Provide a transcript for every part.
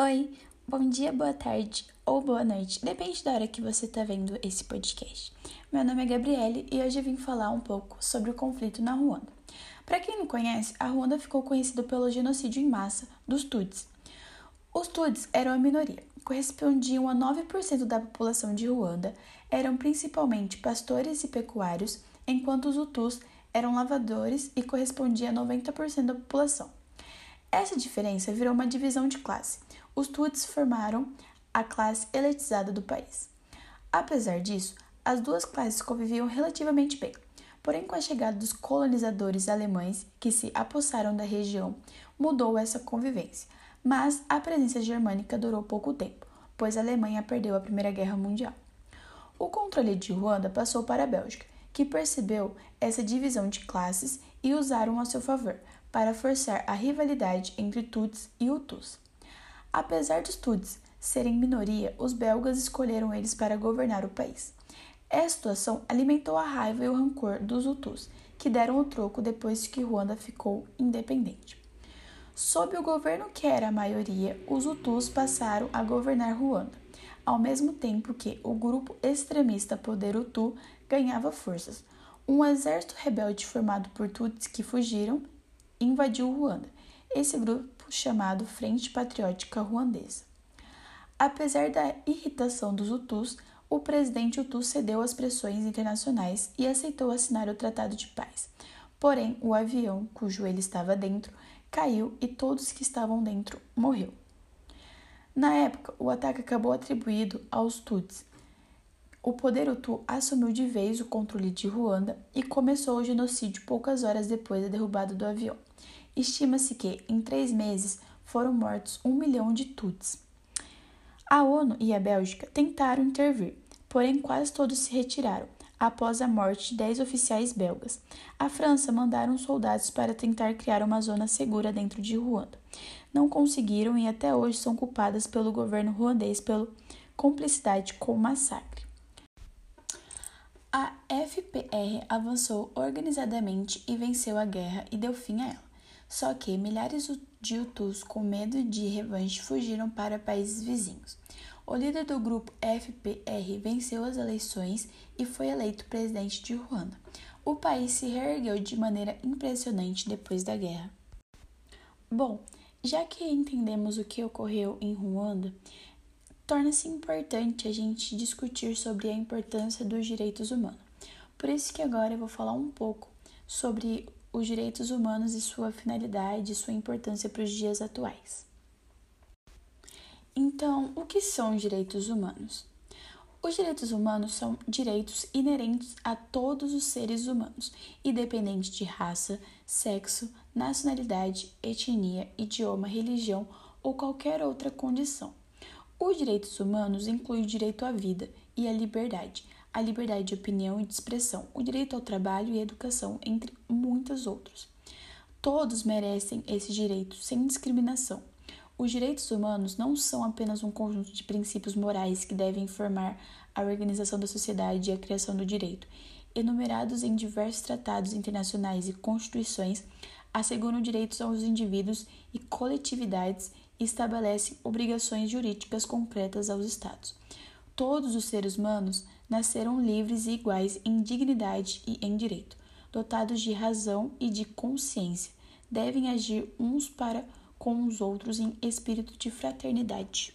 Oi, bom dia, boa tarde ou boa noite, depende da hora que você está vendo esse podcast. Meu nome é Gabriele e hoje eu vim falar um pouco sobre o conflito na Ruanda. Para quem não conhece, a Ruanda ficou conhecida pelo genocídio em massa dos Tutsis. Os Tutsis eram a minoria, correspondiam a 9% da população de Ruanda, eram principalmente pastores e pecuários, enquanto os Hutus eram lavadores e correspondia a 90% da população. Essa diferença virou uma divisão de classe. Os Tuts formaram a classe elitizada do país. Apesar disso, as duas classes conviviam relativamente bem. Porém, com a chegada dos colonizadores alemães que se apossaram da região, mudou essa convivência. Mas a presença germânica durou pouco tempo, pois a Alemanha perdeu a Primeira Guerra Mundial. O controle de Ruanda passou para a Bélgica, que percebeu essa divisão de classes e usaram a seu favor para forçar a rivalidade entre Tuts e Hutus. Apesar dos Tuts serem minoria, os belgas escolheram eles para governar o país. Essa situação alimentou a raiva e o rancor dos Hutus, que deram o troco depois que Ruanda ficou independente. Sob o governo que era a maioria, os Hutus passaram a governar Ruanda, ao mesmo tempo que o grupo extremista Poder Hutu ganhava forças. Um exército rebelde formado por Tutsis que fugiram invadiu Ruanda, esse grupo chamado Frente Patriótica Ruandesa. Apesar da irritação dos Hutus, o presidente Hutu cedeu às pressões internacionais e aceitou assinar o Tratado de Paz. Porém, o avião, cujo ele estava dentro, caiu e todos que estavam dentro morreu. Na época, o ataque acabou atribuído aos Tutsis. O poder Hutu assumiu de vez o controle de Ruanda e começou o genocídio poucas horas depois da derrubada do avião. Estima-se que, em três meses, foram mortos um milhão de Tuts. A ONU e a Bélgica tentaram intervir, porém quase todos se retiraram após a morte de dez oficiais belgas. A França mandaram soldados para tentar criar uma zona segura dentro de Ruanda. Não conseguiram e até hoje são culpadas pelo governo ruandês pela cumplicidade com o massacre. A FPR avançou organizadamente e venceu a guerra e deu fim a ela. Só que milhares de Hutus, com medo de revanche, fugiram para países vizinhos. O líder do grupo FPR venceu as eleições e foi eleito presidente de Ruanda. O país se reergueu de maneira impressionante depois da guerra. Bom, já que entendemos o que ocorreu em Ruanda, torna-se importante a gente discutir sobre a importância dos direitos humanos. Por isso que agora eu vou falar um pouco sobre os direitos humanos e sua finalidade e sua importância para os dias atuais. Então, o que são os direitos humanos? Os direitos humanos são direitos inerentes a todos os seres humanos, independente de raça, sexo, nacionalidade, etnia, idioma, religião ou qualquer outra condição. Os direitos humanos incluem o direito à vida e à liberdade, a liberdade de opinião e de expressão, o direito ao trabalho e à educação, entre muitos outros. Todos merecem esse direito sem discriminação. Os direitos humanos não são apenas um conjunto de princípios morais que devem informar a organização da sociedade e a criação do direito. Enumerados em diversos tratados internacionais e constituições, asseguram direitos aos indivíduos e coletividades e estabelecem obrigações jurídicas concretas aos Estados. Todos os seres humanos nasceram livres e iguais em dignidade e em direito, dotados de razão e de consciência, devem agir uns para com os outros em espírito de fraternidade.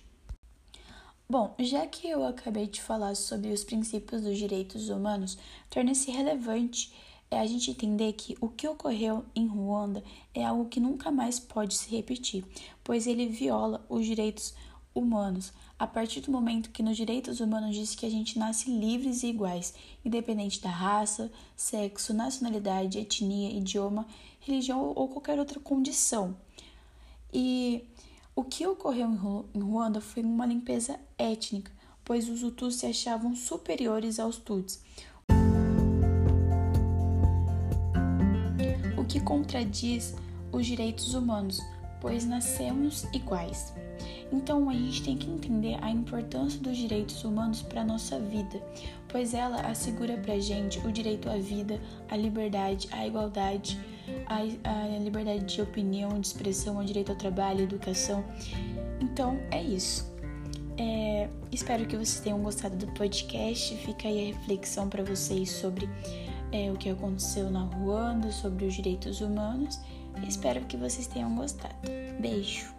Bom, já que eu acabei de falar sobre os princípios dos direitos humanos, torna-se relevante é a gente entender que o que ocorreu em Ruanda é algo que nunca mais pode se repetir, pois ele viola os direitos humanos, a partir do momento que nos direitos humanos diz que a gente nasce livres e iguais, independente da raça, sexo, nacionalidade, etnia, idioma, religião ou qualquer outra condição. E o que ocorreu em Ruanda foi uma limpeza étnica, pois os Hutus se achavam superiores aos Tutsis. Que contradiz os direitos humanos, pois nascemos iguais. Então a gente tem que entender a importância dos direitos humanos para a nossa vida, pois ela assegura para gente o direito à vida, à liberdade, à igualdade, à, à liberdade de opinião, de expressão, ao direito ao trabalho, à educação. Então é isso. É, espero que vocês tenham gostado do podcast. Fica aí a reflexão para vocês sobre é, o que aconteceu na Ruanda, sobre os direitos humanos. Espero que vocês tenham gostado. Beijo!